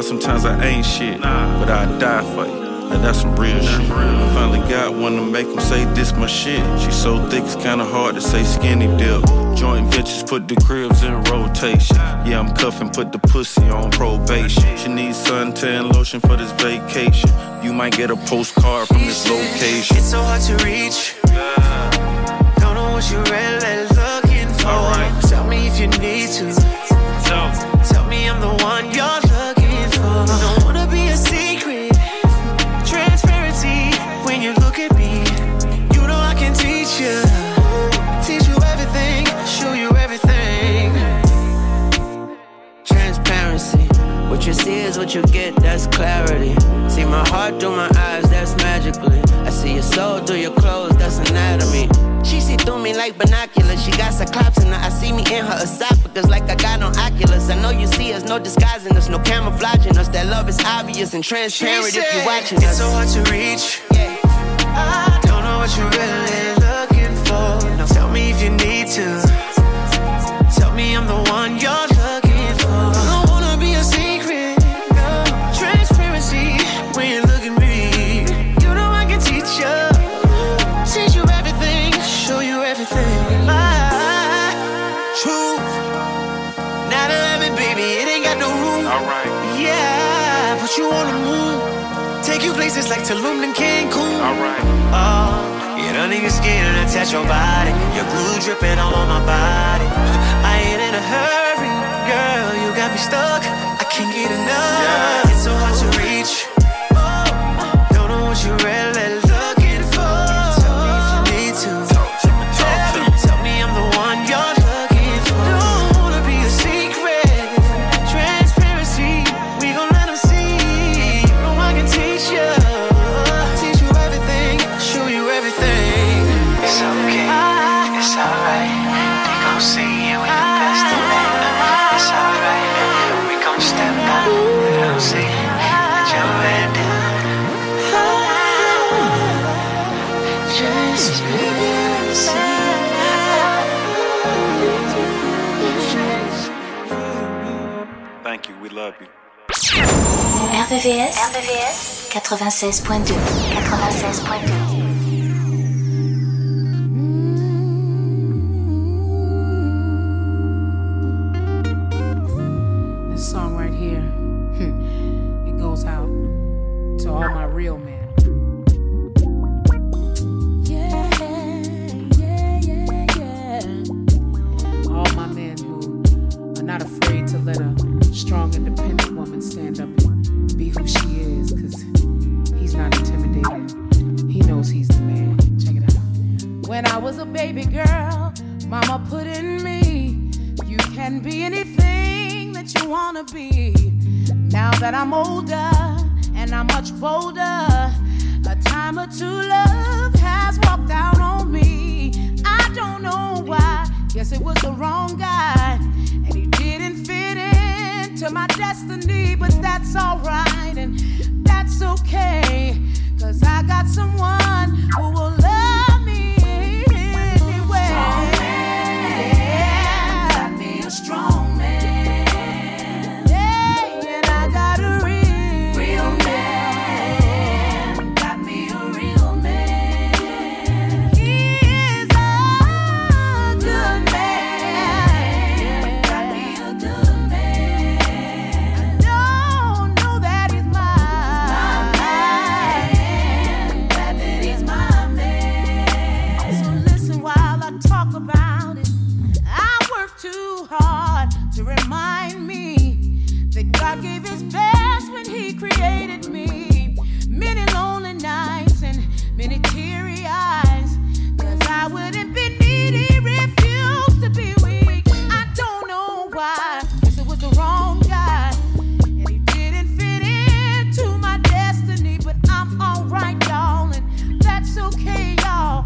can't even lie, sometimes I ain't shit. But I die for you. Now that's some real shit. I finally got one to make them say this my shit. She so thick it's kinda hard to say skinny dip. Joint ventures put the cribs in rotation. Yeah, I'm cuffing, put the pussy on probation. She needs suntan lotion for this vacation. You might get a postcard from this location. It's so hard to reach. Don't know what you're What you see is what you get, that's clarity. See my heart through my eyes, that's magically. I see your soul through your clothes, that's anatomy. She see through me like binoculars. She got cyclops in her. I see me in her esophagus like I got on Oculus. I know you see us, no disguising us, no camouflaging us. That love is obvious and transparent if you're watching us. It's so hard to reach. I don't know what you're really looking for. Now tell me if you need to. Tell me I'm the one you're Places like Tulum and Cancun. alright. Oh, get under your skin and touch your body. Your glue dripping all on my body. I ain't in a hurry, girl. You got me stuck. I can't get enough. Yeah. RVVS 96.2. 96.2. This song right here, hmm. it goes out to all my real men.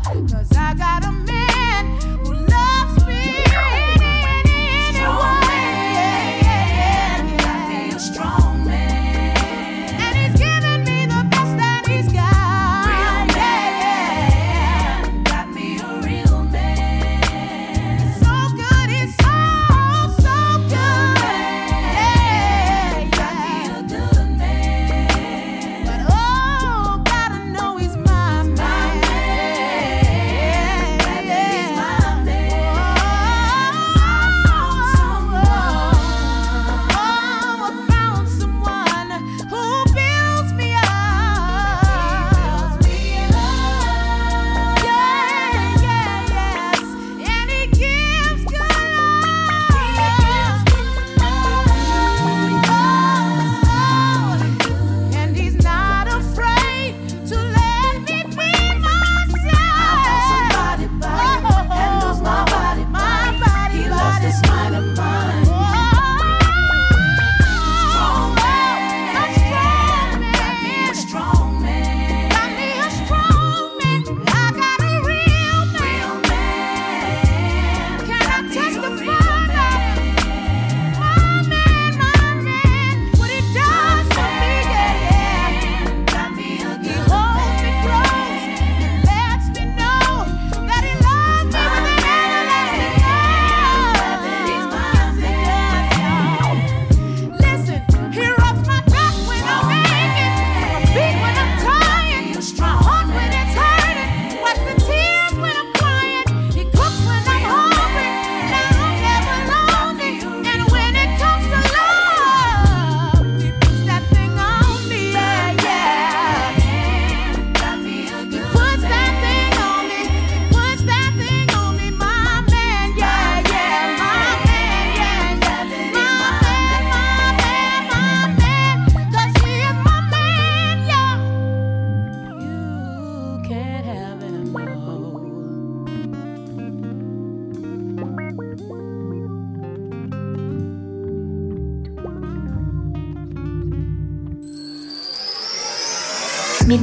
Cause I got a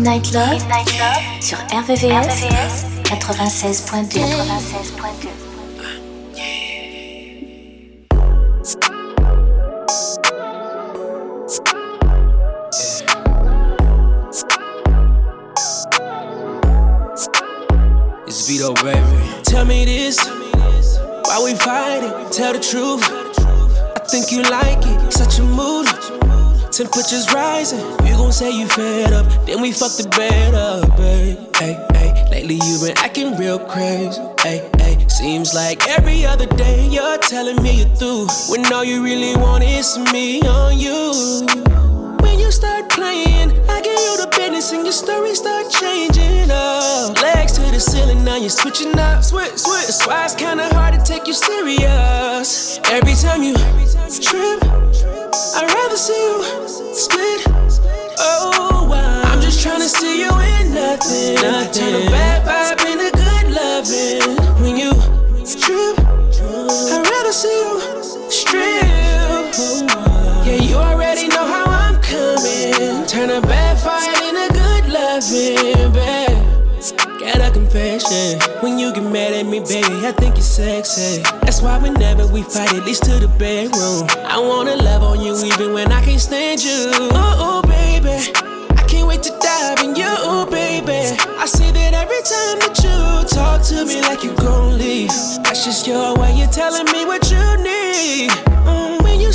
Midnight Love, Midnight Love sur RVVS, RVVS 96.2. 96.2. It's Vito, baby. Tell me this, why we fighting? Tell the truth. I think you like it, such a mood. Temperatures rising, you gon' say you fed up, then we fuck the bed up, babe. Hey, hey, lately you been acting real crazy. Hey, hey, seems like every other day you're telling me you're through, when all you really want is me on you. When you start playing, I give you the business and your story start changing up. Legs to the ceiling, now you're switching up. Switch, switch. That's why it's kinda hard to take you serious. Every time you trip. I'd rather see you split. Oh, wow. I'm just trying to see you in nothing. nothing. Turn a bad vibe into good loving. When you trip, I'd rather see you strip. Yeah, you already know how I'm coming. Turn a bad fight Got a confession. When you get mad at me, baby, I think you're sexy. That's why whenever we fight, at least to the bedroom. I wanna love on you even when I can't stand you. Oh, oh baby. I can't wait to dive in you, baby. I see that every time that you talk to me like you gon' leave. That's just your way of telling me what you need. Mm,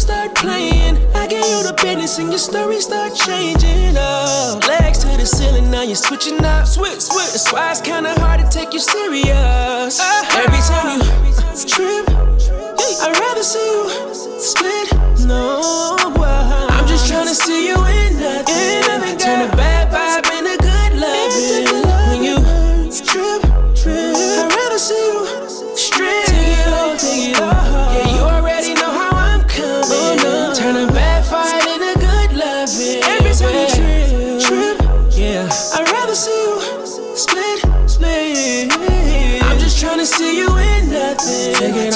start playing, I give you the business and your story start changing up. Legs to the ceiling, now you're switching up. Switch, switch. That's why it's kinda hard to take you serious. Uh-huh. Every time you trip, I'd rather see you split. No, I'm just trying to see you Take it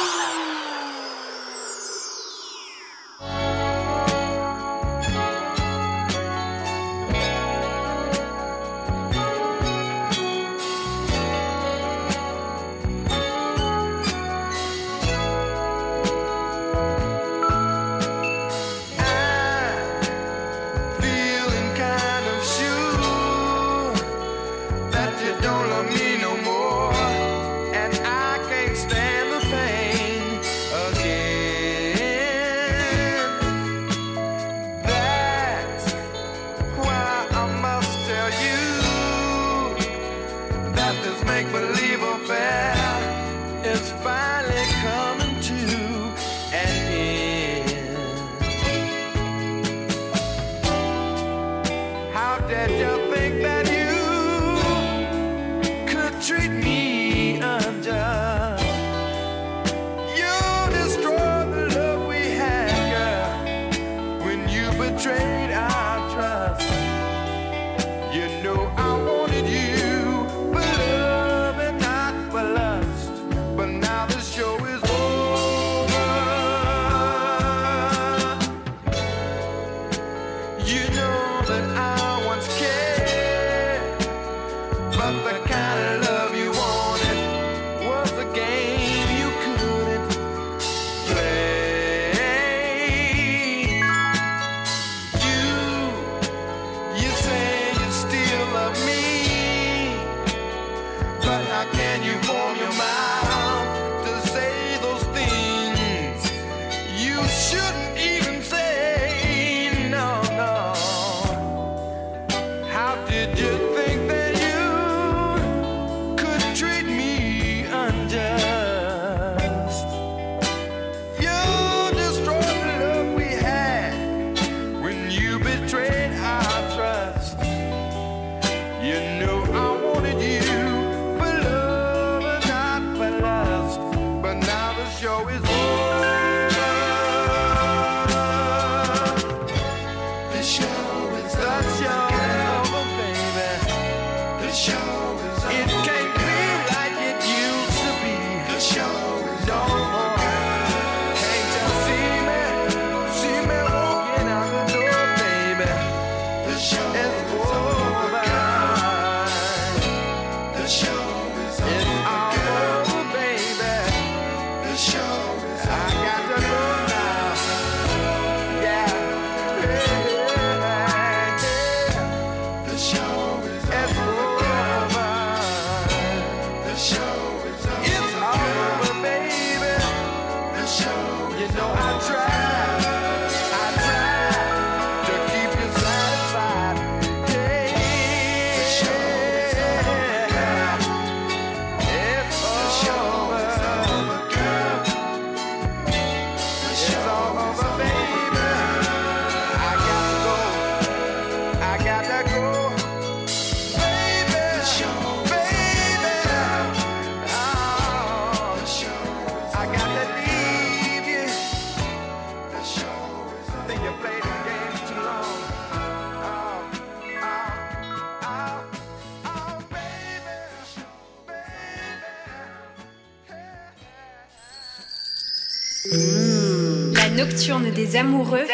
Amoureux.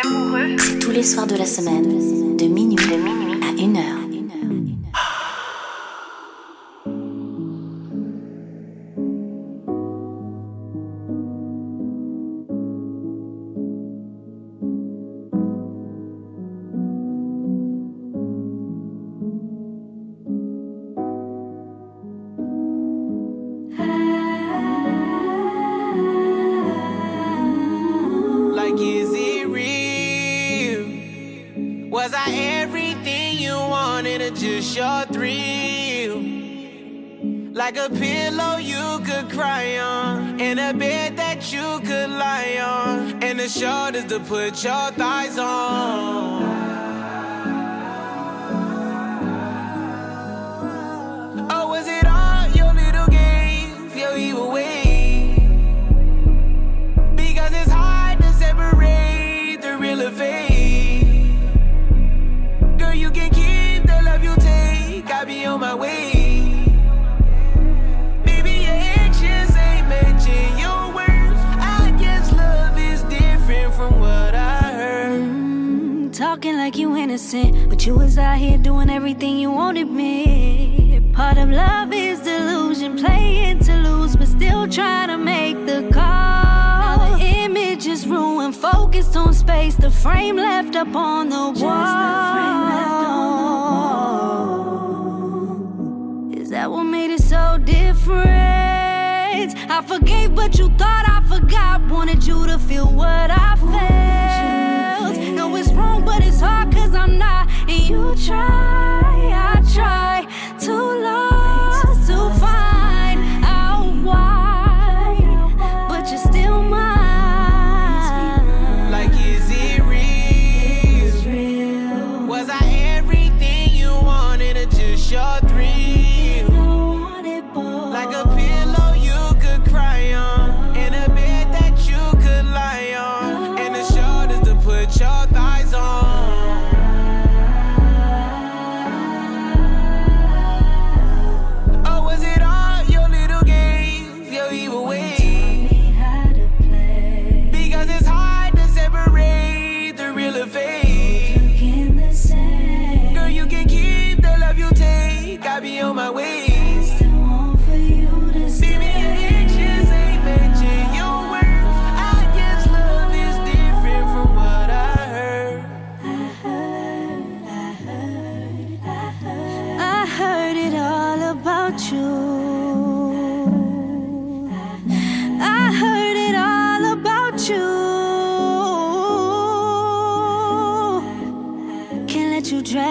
C'est tous les soirs de la semaine, put your thighs on. Like you innocent, but you was out here doing everything you wanted me. Part of love is delusion, playing to lose, but still trying to make the call. Now the image is ruined, focused on space, the frame left up on the wall. Is that what made it so different? I forgave, but you thought I forgot. Wanted you to feel what I felt. But it's hard cause I'm not. And you try, I try too lost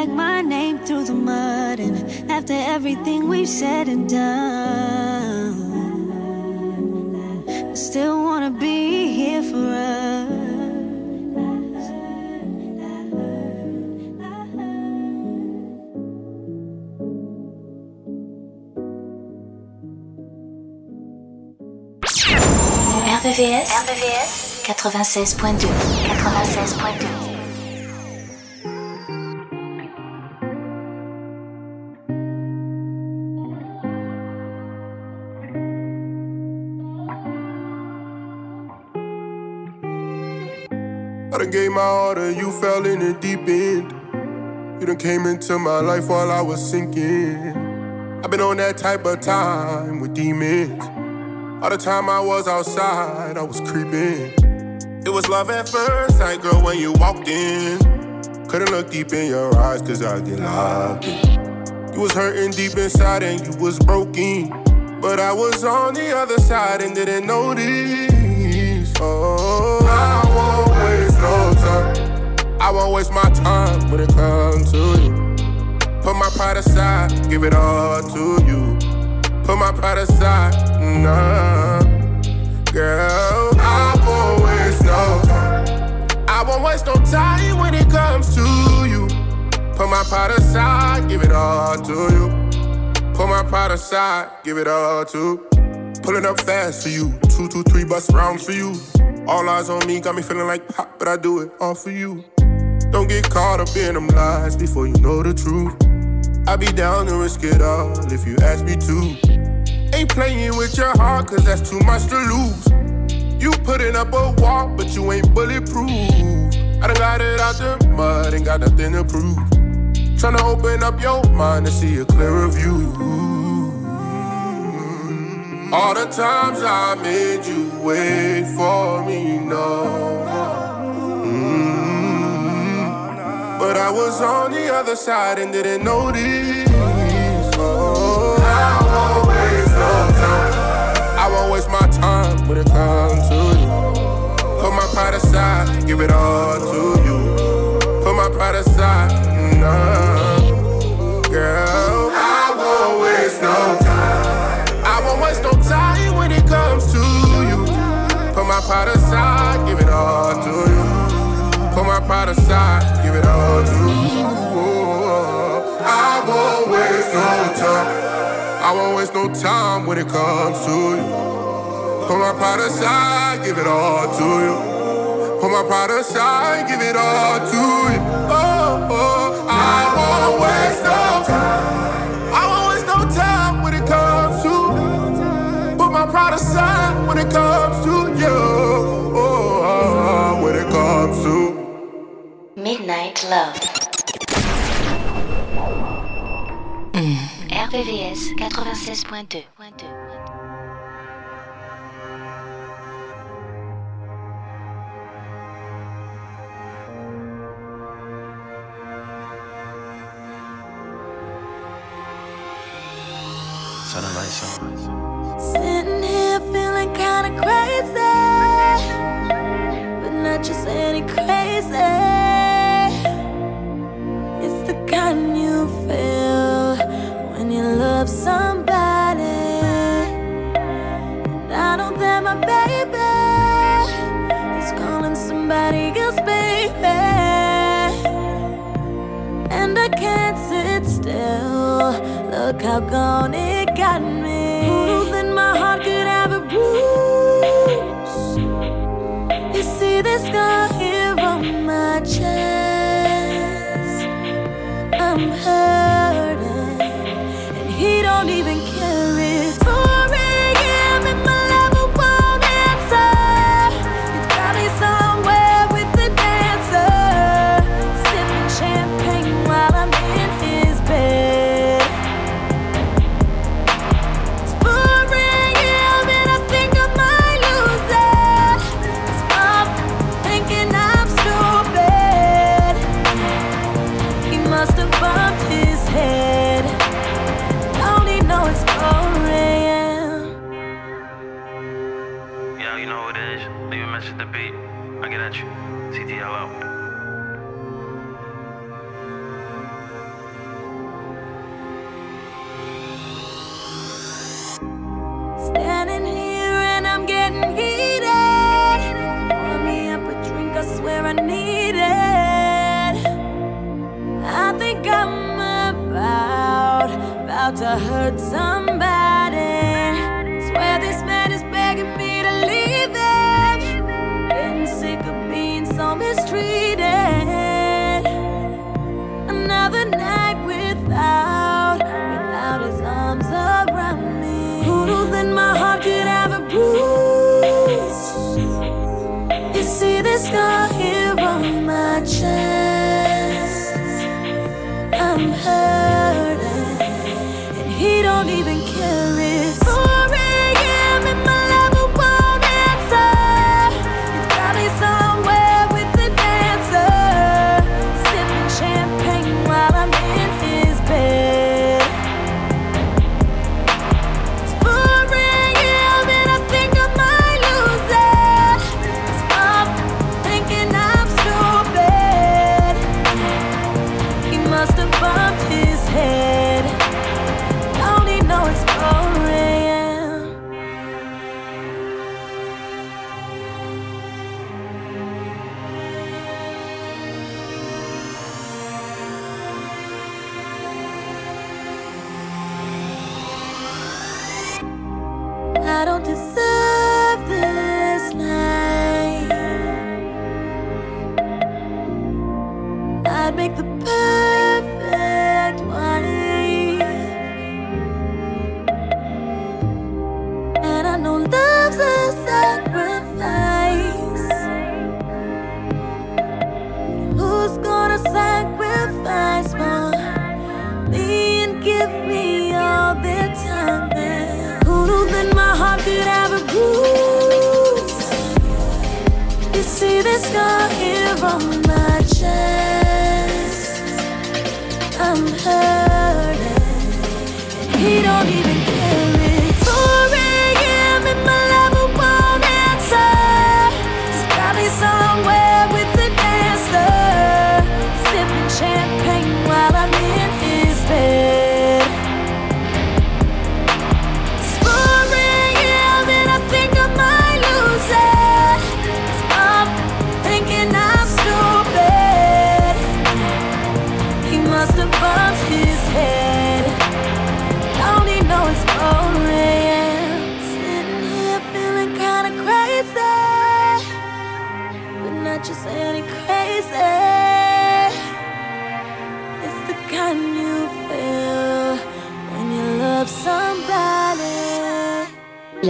drag my name through the mud. And after everything we've said and done, I still wanna be here for us. RVVS, RVVS 96.2 96.2 gave my all to you, fell in the deep end. You done came into my life while I was sinking. I've been on that type of time with demons. All the time I was outside, I was creeping. It was love at first sight, girl, when you walked in. Couldn't look deep in your eyes, cause I get locked in. You was hurting deep inside and you was broken. But I was on the other side and didn't notice. Oh, I won't waste my time when it comes to you. Put my pride aside, give it all to you. Put my pride aside, nah. Girl, I won't waste no time. I won't waste no time when it comes to you. Put my pride aside, give it all to you. Put my pride aside, give it all to. Pulling up fast for you, two, two, three bus rounds for you. All eyes on me, got me feeling like pop, but I do it all for you. Don't get caught up in them lies before you know the truth. I be down to risk it all if you ask me to. Ain't playing with your heart, cause that's too much to lose. You putting up a wall, but you ain't bulletproof. I done got it out the mud, ain't got nothing to prove. Tryna open up your mind to see a clearer view. All the times I made you wait for me, no. But I was on the other side and didn't notice. Oh, I won't waste no time. I won't waste my time when it comes to you. Put my pride aside, give it all to you. Put my pride aside, nah. Girl, I won't waste no time. I won't waste no time when it comes to you. Put my pride aside, give it all to you. Put my pride aside, give it all to you. I won't waste no time. I won't waste no time when it comes to you. Put my pride aside, give it all to you. Put my pride aside, give it all to you. Oh, oh, I won't waste no Midnight Love. RVVS 96.2. Sound like song. Sitting here feeling kinda crazy, How gone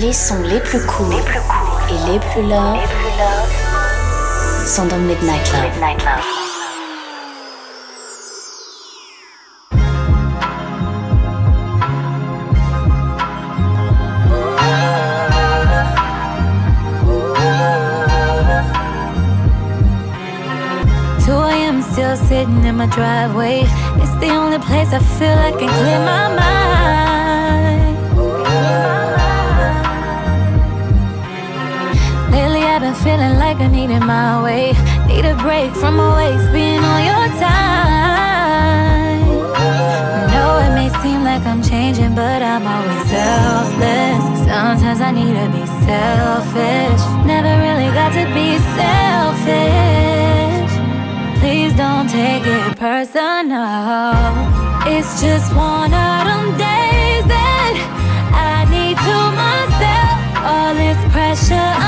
Les sons les plus courts et les plus love sont dans Midnight Love. Midnight Love. still sitting in my driveway. It's the only place I feel I can clear my mind. Feeling like I needed my way. Need a break from always being on your time. No, it may seem like I'm changing, but I'm always selfless. Sometimes I need to be selfish. Never really got to be selfish. Please don't take it personal. It's just one of them days that I need to myself. All this pressure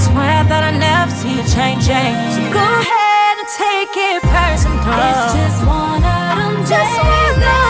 I swear that I never see you changing. So go ahead and take it personal. It's just one of them days. Just one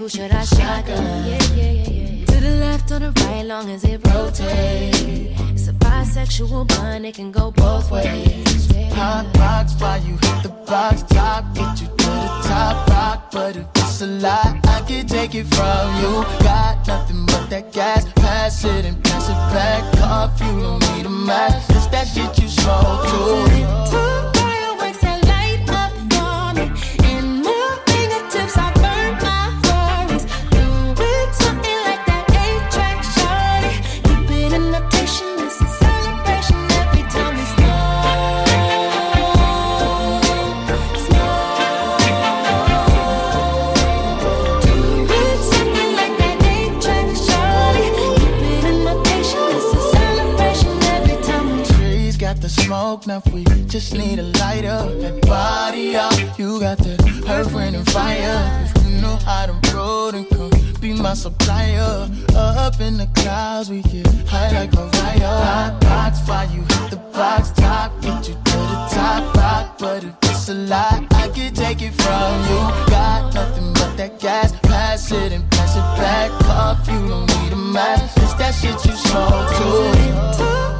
Who should I shotgun? Yeah, yeah, yeah. To the left or the right, long as it rotates. It's a bisexual bond, it can go both ways. Hot box while you hit the box top. Get you to the top rock. But if it's a lie, I can take it from you. Got nothing but that gas. Pass it and pass it back off. You don't need a mask. It's that shit you smoke too. snuff, we just need a lighter. That body up. you got that her friend and fire. If you know how to roll, and come be my supplier. Up in the clouds, we get high like Mariah. Hot box, fire you hit the box top, get you to the top rock. But if it's a lie, I can take it from you. Got nothing but that gas, pass it and pass it back. Off, you don't need a mask. It's that shit you smoke too.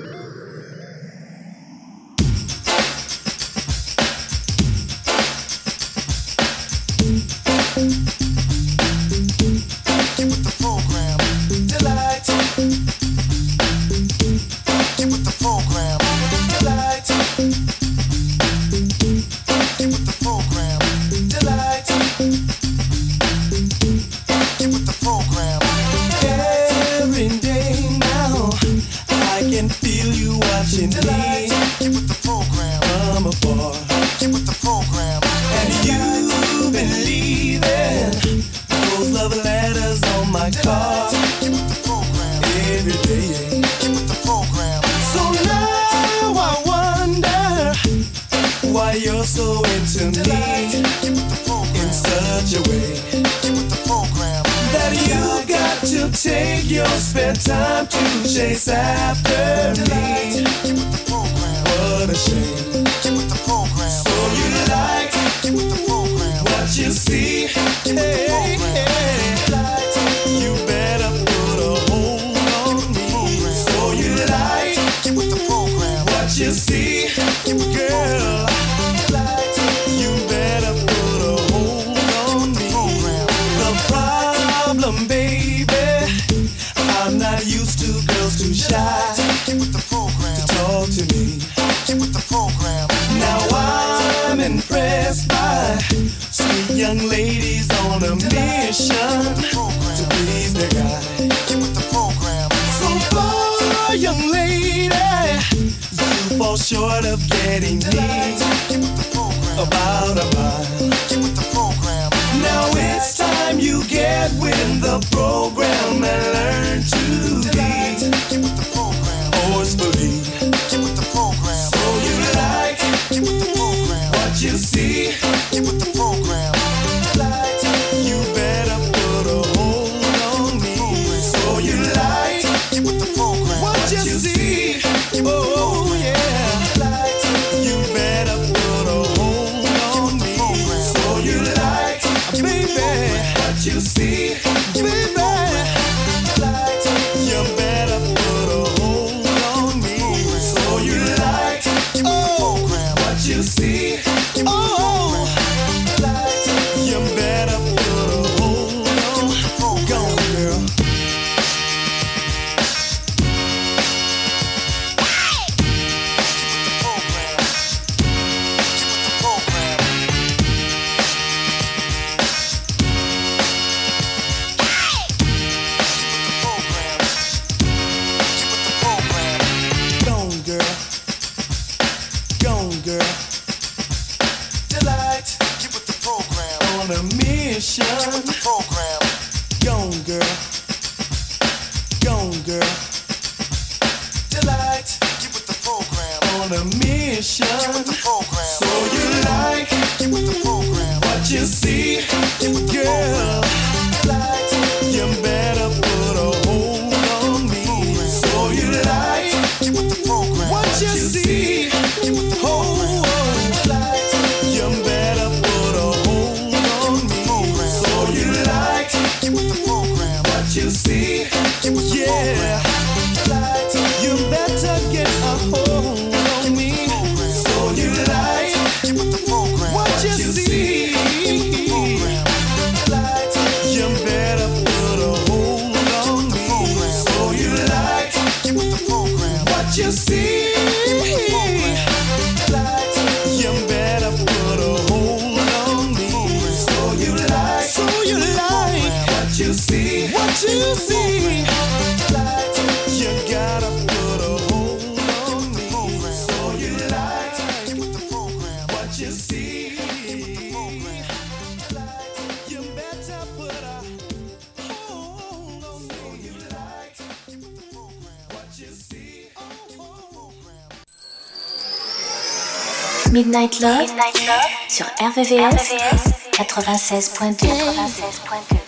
RVVS, 96.2. 96.2.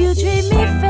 You treat me fair.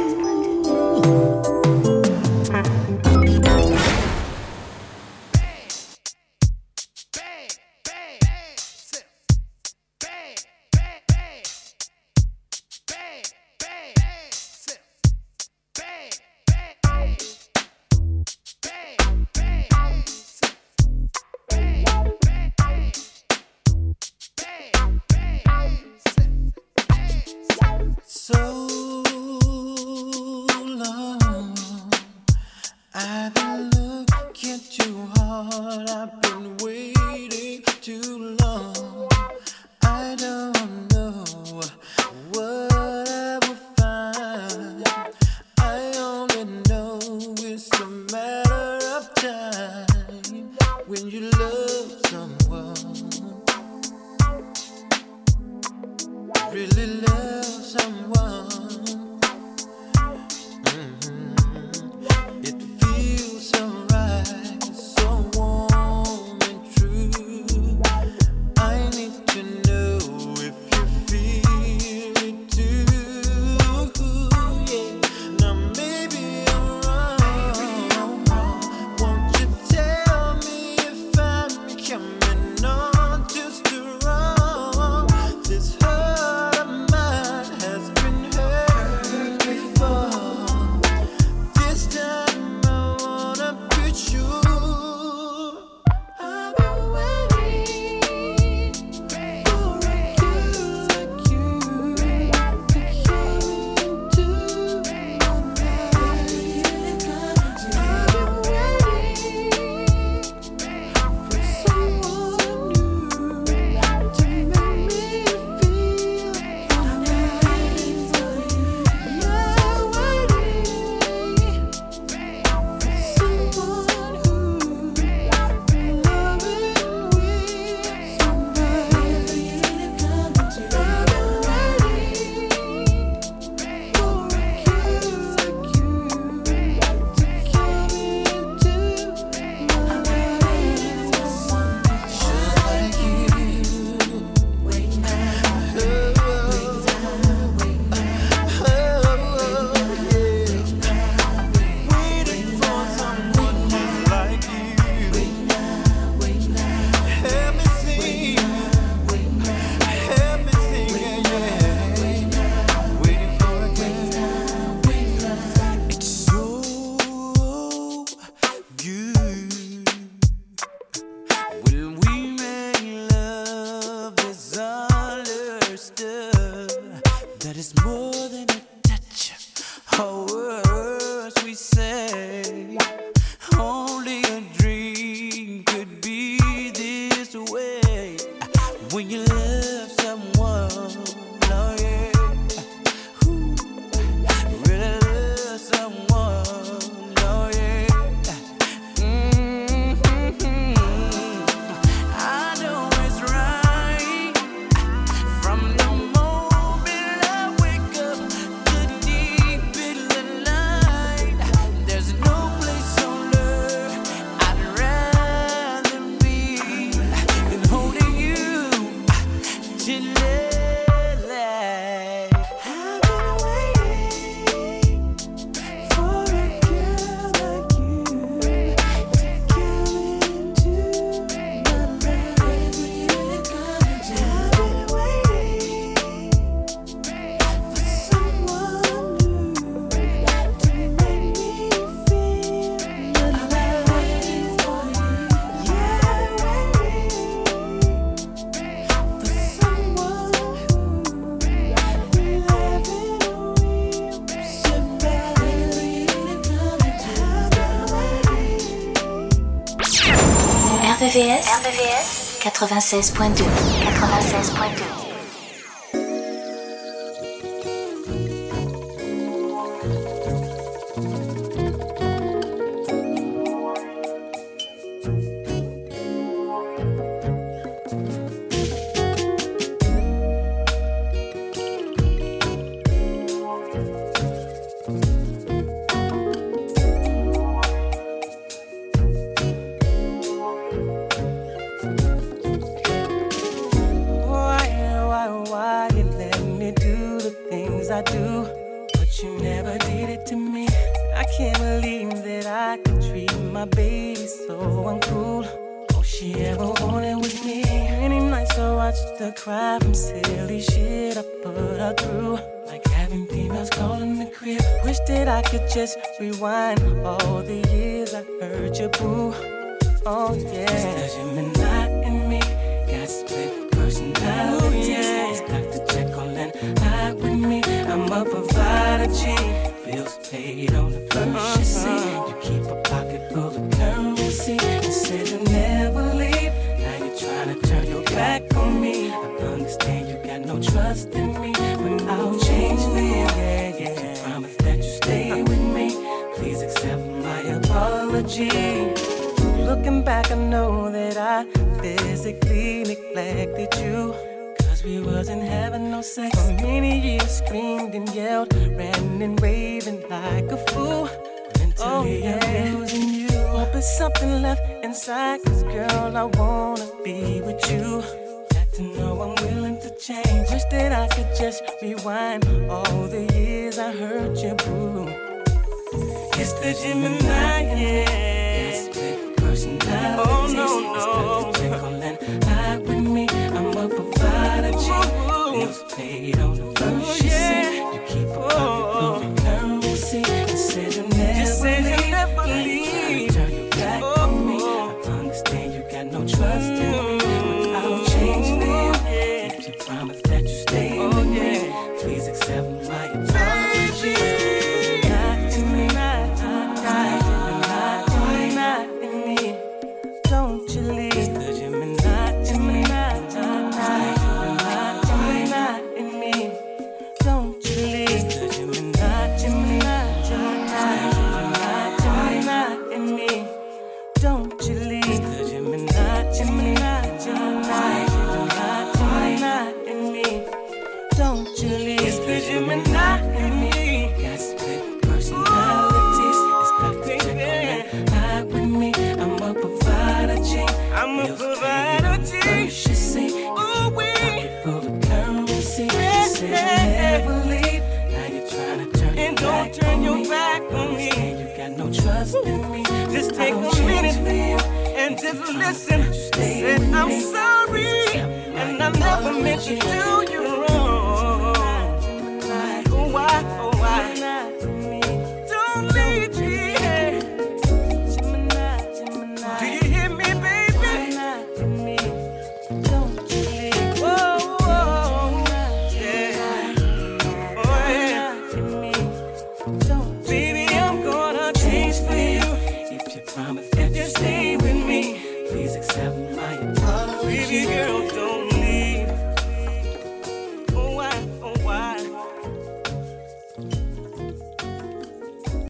96.2 96.2